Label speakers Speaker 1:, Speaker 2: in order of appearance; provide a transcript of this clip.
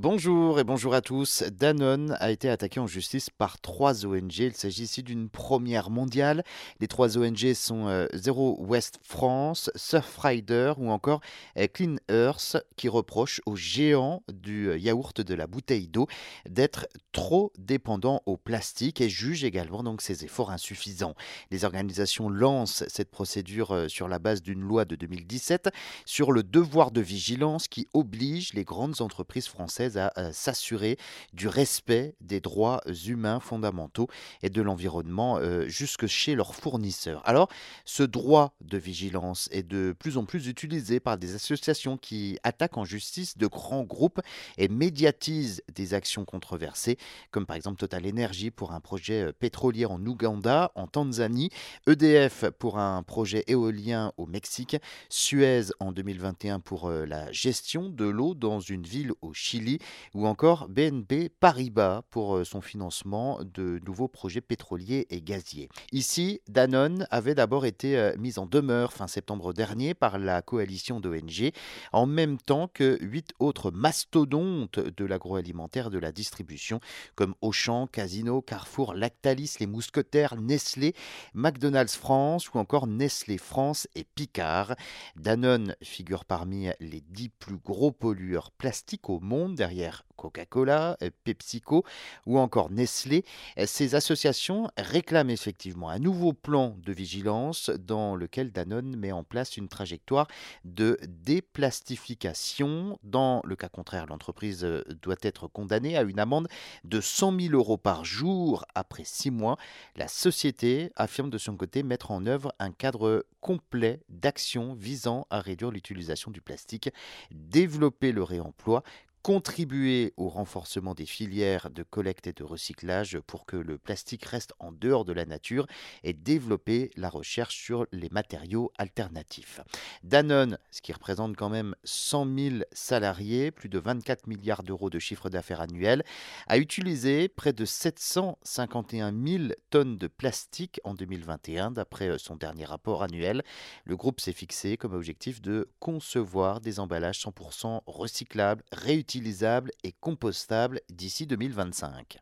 Speaker 1: Bonjour et bonjour à tous. Danone a été attaqué en justice par trois ONG. Il s'agit ici d'une première mondiale. Les trois ONG sont euh, Zero West France, Surfrider ou encore euh, Clean Earth qui reprochent aux géants du euh, yaourt de la bouteille d'eau d'être trop dépendants au plastique et jugent également donc ces efforts insuffisants. Les organisations lancent cette procédure sur la base d'une loi de 2017 sur le devoir de vigilance qui oblige les grandes entreprises françaises à euh, s'assurer du respect des droits humains fondamentaux et de l'environnement euh, jusque chez leurs fournisseurs. Alors, ce droit de vigilance est de plus en plus utilisé par des associations qui attaquent en justice de grands groupes et médiatisent des actions controversées, comme par exemple Total Energy pour un projet euh, pétrolier en Ouganda, en Tanzanie, EDF pour un projet éolien au Mexique, Suez en 2021 pour la gestion de l'eau dans une ville au Chili ou encore BNP Paribas pour euh, son financement de nouveaux projets pétroliers et gaziers. Ici, Danone avait d'abord été euh, mise en demeure fin septembre dernier par la coalition d'ONG, en même temps que huit autres mastodontes de l'agroalimentaire de la distribution, comme Auchan, Casino, Carrefour, Lactalis, les Mousquetaires, Nestlé, McDonald's France ou encore Nestlé France et Picard. Danone figure parmi les dix plus gros pollueurs plastiques au monde derrière Coca-Cola, euh, PepsiCo ou encore Nestlé. Euh, ces associations réclament effectivement un nouveau plan de vigilance dans lequel Danone met en place une trajectoire de déplastification. Dans le cas contraire, l'entreprise euh, doit être condamnée à une amende de 100 000 euros par jour après six mois. La société affirme de son côté mettre en œuvre un cadre complet d'actions visant à réduire l'utilisation du plastique, développer le réemploi, contribuer au renforcement des filières de collecte et de recyclage pour que le plastique reste en dehors de la nature et développer la recherche sur les matériaux alternatifs. Danone, ce qui représente quand même 100 000 salariés, plus de 24 milliards d'euros de chiffre d'affaires annuel, a utilisé près de 751 000 tonnes de plastique en 2021 d'après son dernier rapport annuel. Le groupe s'est fixé comme objectif de concevoir des emballages 100% recyclables, réutilisables, utilisables et compostables d'ici 2025.